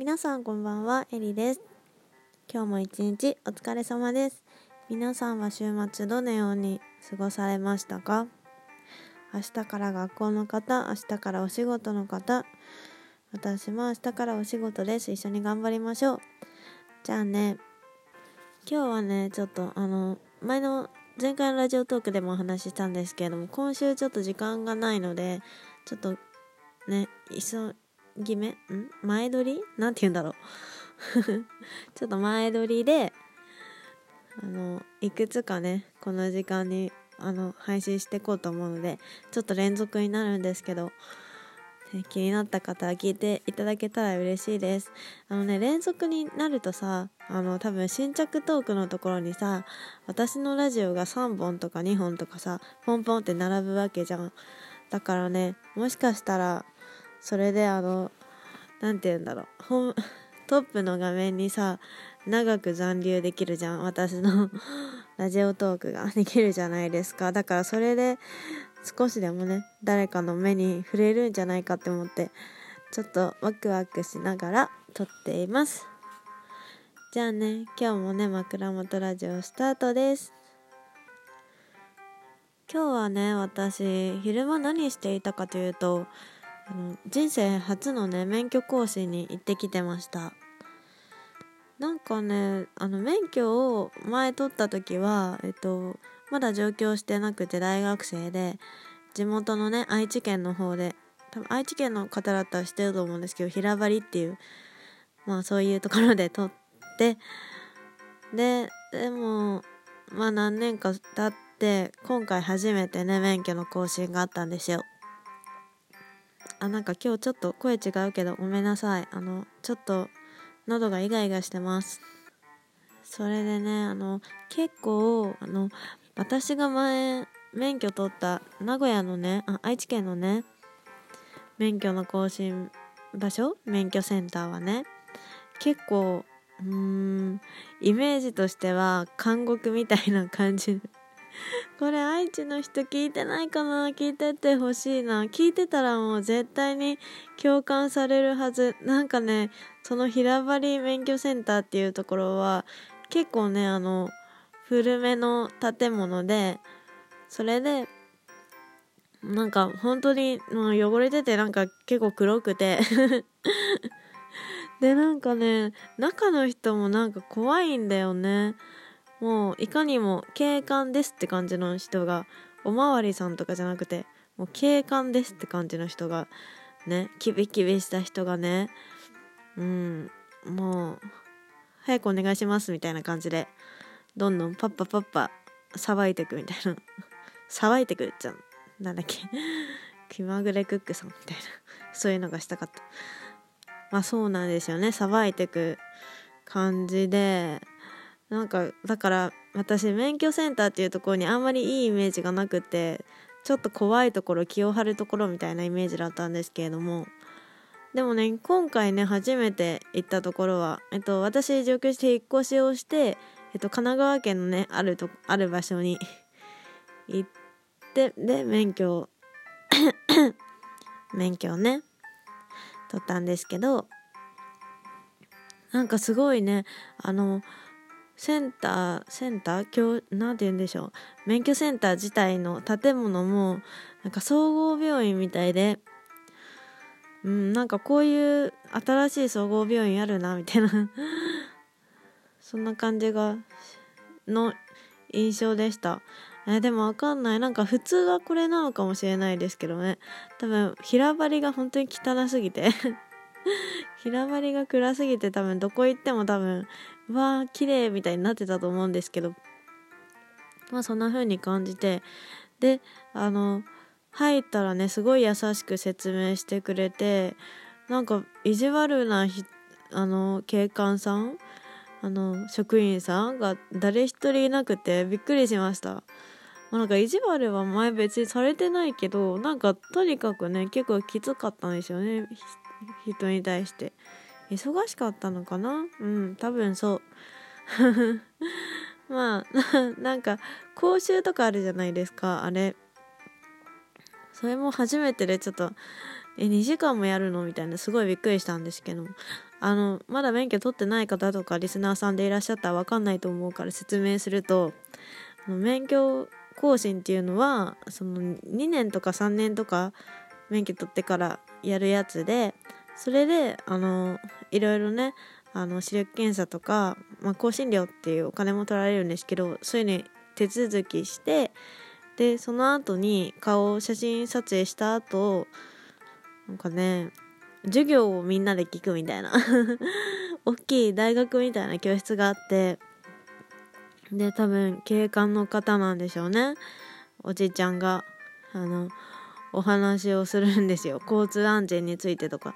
皆さんこんばんは、エリです。今日も一日お疲れ様です。皆さんは週末どのように過ごされましたか？明日から学校の方、明日からお仕事の方、私も明日からお仕事です。一緒に頑張りましょう。じゃあね、今日はね、ちょっとあの、前の前回のラジオトークでもお話ししたんですけれども、今週ちょっと時間がないので、ちょっとね、急ぎ目ん？前撮り？なんて言うんだろう。ちょっと前撮りであのいくつかねこの時間にあの配信していこうと思うのでちょっと連続になるんですけど、気になった方は聞いていただけたら嬉しいです。あのね連続になるとさあの多分新着トークのところにさ私のラジオが3本とか2本とかさポンポンって並ぶわけじゃん。だからねもしかしたらそれであの何て言うんだろう。ホームトップの画面にさ長く残留できるじゃん。私の ラジオトークができるじゃないですか。だからそれで少しでもね誰かの目に触れるんじゃないかって思ってちょっとワクワクしながら撮っています。じゃあね今日もね枕元ラジオスタートです。今日はね私昼間何していたかというとあの人生初のね免許講師に行ってきてました。なんかねあの免許を前取った時はえっとまだ上京してなくて大学生で地元のね愛知県の方で多分愛知県の方だったら知ってると思うんですけど平張りっていうまあそういうところで取ってででもまあ何年か経って今回初めてね免許の更新があったんですよ。あなんか今日ちょっと声違うけどごめんなさい。あのちょっと喉がイガイガしてます。それでねあの結構あの私が前免許取った名古屋のねあ愛知県のね免許の更新場所？免許センターはね。結構うーんイメージとしては監獄みたいな感じこれ愛知の人聞いてないかな？聞いてってほしいな。聞いてたらもう絶対に共感されるはず。なんかねその平張免許センターっていうところは結構ねあの古めの建物でそれでなんか本当にもう汚れててなんか結構黒くて。でなんかね中の人もなんか怖いんだよね。もういかにも警官ですって感じの人がおまわりさんとかじゃなくてもう警官ですって感じの人がねキビキビした人がねうんもう早くお願いしますみたいな感じでどんどんパッパパッパさばいてくみたいな。さばいてくじゃんなんだっけ。気まぐれクックさんみたいな。そういうのがしたかった。まあそうなんですよね。さばいてく感じでなんかだから私免許センターっていうところにあんまりいいイメージがなくてちょっと怖いところ気を張るところみたいなイメージだったんですけれども。でもね今回ね初めて行ったところは、えっと、私上京して引っ越しをして、えっと、神奈川県のねあるとある場所に 行ってで免許を 免許をね取ったんですけどなんかすごいねあのセンターセンター？教なんて言うんでしょう。免許センター自体の建物もなんか総合病院みたいでうんなんかこういう新しい総合病院あるなみたいな。そんな感じがの印象でした。えでもわかんない。なんか普通はこれなのかもしれないですけどね。多分平張りが本当に汚すぎて。平張りが暗すぎて多分どこ行っても多分わー綺麗みたいになってたと思うんですけどまあそんな風に感じてであの入ったらねすごい優しく説明してくれてなんか意地悪なひあの警官さんあの職員さんが誰一人いなくてびっくりしました。まあ、なんか意地悪は前別にされてないけどなんかとにかくね結構きつかったんですよね人に対して忙しかったのかな？うん多分そう。まあ なんか講習とかあるじゃないですかあれ。それも初めてでちょっとえ2時間もやるの？みたいなすごいびっくりしたんですけど。あのまだ免許取ってない方とかリスナーさんでいらっしゃったら分かんないと思うから説明すると免許更新っていうのはその2年とか3年とか免許取ってからやるやつでそれであのいろいろねあの視力検査とか、まあ、更新料っていうお金も取られるんですけどそういうの手続きしてでその後に顔を写真撮影した後なんかね授業をみんなで聞くみたいな 大きい大学みたいな教室があってで多分警官の方なんでしょうね。おじいちゃんがあのお話をするんですよ。交通安全についてとか。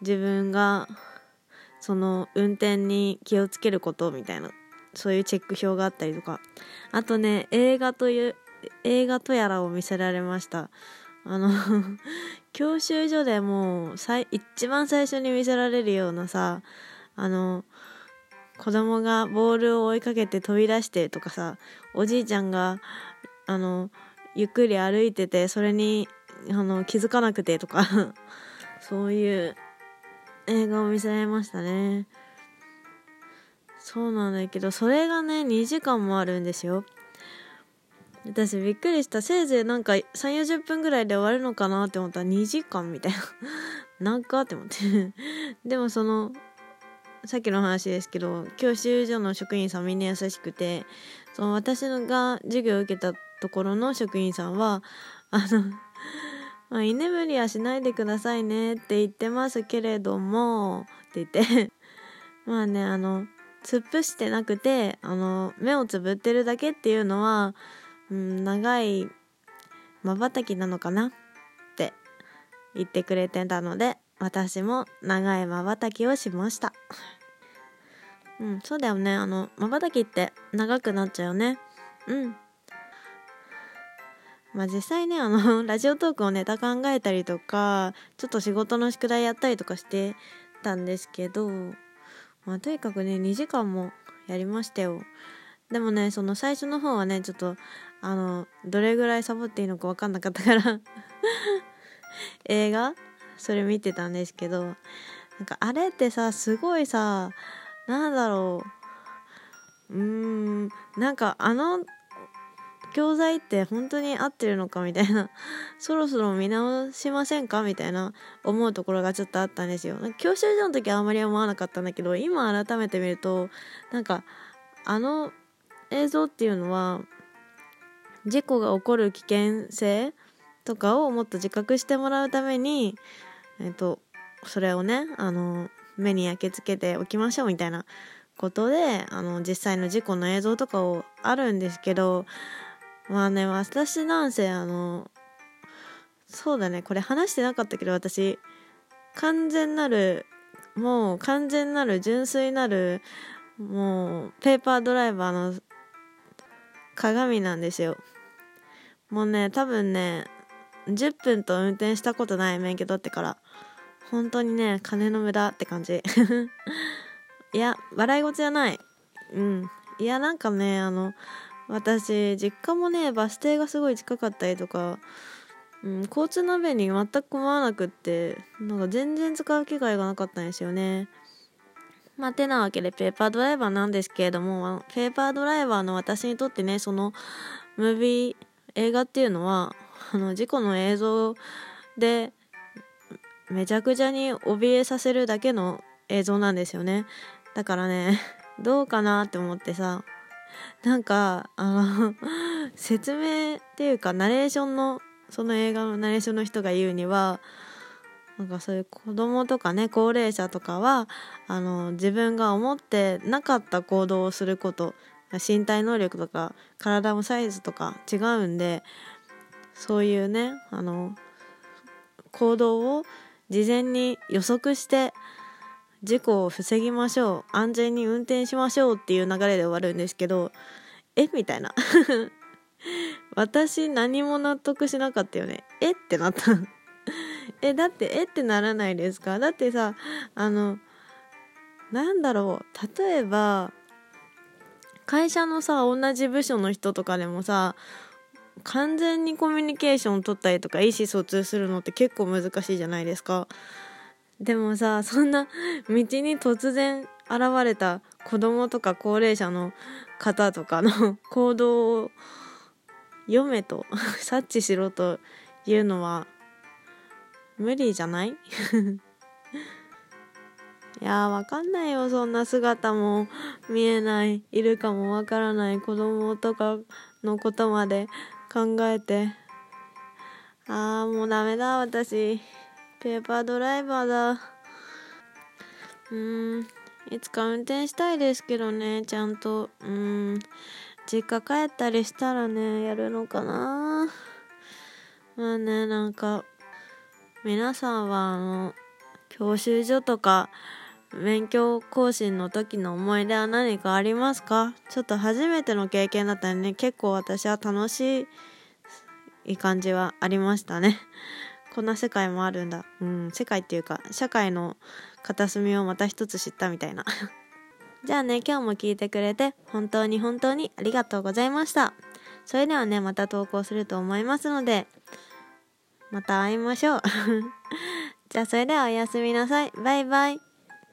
自分がその運転に気をつけることみたいなそういうチェック表があったりとか。あとね映画という映画とやらを見せられました。あの 教習所でもう一番最初に見せられるようなさあの子供がボールを追いかけて飛び出してとかさおじいちゃんがあのゆっくり歩いててそれにあの気づかなくてとか。そういう映画を見せられましたね。そうなんだけどそれがね2時間もあるんですよ。私びっくりした。せいぜいなんか3 4 0分ぐらいで終わるのかなって思ったら2時間みたいな。なんかって思って。でもそのさっきの話ですけど教習所の職員さんみんな優しくてその私が授業を受けたところの職員さんはあのまあ、居眠りはしないでくださいねって言ってますけれどもって言って まあねあの突っ伏してなくてあの目をつぶってるだけっていうのは、うん、長いまばたきなのかな？って言ってくれてたので私も長いまばたきをしました。うん、そうだよね。あの、まばたきって長くなっちゃうよね。うん。まあ実際ね、あの、ラジオトークをネタ考えたりとか、ちょっと仕事の宿題やったりとかしてたんですけど、まあとにかくね、2時間もやりましたよ。でもね、その最初の方はね、ちょっと、あの、どれぐらいサボっていいのか分かんなかったから 映画？それ見てたんですけどなんかあれってさすごいさなんだろううーんなんかあの教材って本当に合ってるのかみたいな そろそろ見直しませんかみたいな思うところがちょっとあったんですよ。教習所の時はあまり思わなかったんだけど今改めて見るとなんかあの映像っていうのは事故が起こる危険性とかをもっと自覚してもらうためにえっ、とそれをねあの目に焼き付けておきましょうみたいなことであの実際の事故の映像とかをあるんですけどまあね私なんせあのそうだねこれ話してなかったけど私完全なるもう完全なる純粋なるもうペーパードライバーの鏡なんですよ。もうね多分ね10分と運転したことない免許取ってから本当にね金の無駄って感じ。いや笑い事じゃない。うん。いやなんかねあの私実家もねバス停がすごい近かったりとか、うん、交通の便に全く困らなくってなんか全然使う機会がなかったんですよね。まあ、てなわけでペーパードライバーなんですけれどもペーパードライバーの私にとってねそのムービー映画っていうのはあの事故の映像でめちゃくちゃに怯えさせるだけの映像なんですよね。だからねどうかなって思ってさ なんかあの 説明っていうかナレーションのその映画のナレーションの人が言うにはなんかそういう子供とかね高齢者とかはあの自分が思ってなかった行動をすること身体能力とか体のサイズとか違うんでそういうねあの行動を事前に予測して事故を防ぎましょう安全に運転しましょうっていう流れで終わるんですけどえ？みたいな。私何も納得しなかったよね。え？ってなった。えだってえ？ってならないですか？だってさあのなんだろう。例えば会社のさ同じ部署の人とかでもさ完全にコミュニケーション取ったりとか意思疎通するのって結構難しいじゃないですか。でもさそんな道に突然現れた子供とか高齢者の方とかの 行動を読めと 察知しろというのは無理じゃない？いやわかんないよ。そんな姿も見えないいるかもわからない子供とかのことまで考えて。ああもうダメだ私。ペーパードライバーだ。うーん。いつか運転したいですけどねちゃんと。うーん。実家帰ったりしたらねやるのかな。まあねなんか皆さんはあの教習所とか勉強更新の時の思い出は何かありますか？ちょっと初めての経験だったんでね結構私は楽しい感じはありましたね。こんな世界もあるんだ。うん世界っていうか社会の片隅をまた一つ知ったみたいな。じゃあね今日も聞いてくれて本当に本当にありがとうございました。それではねまた投稿すると思いますのでまた会いましょう。じゃあそれではおやすみなさい。バイバイ。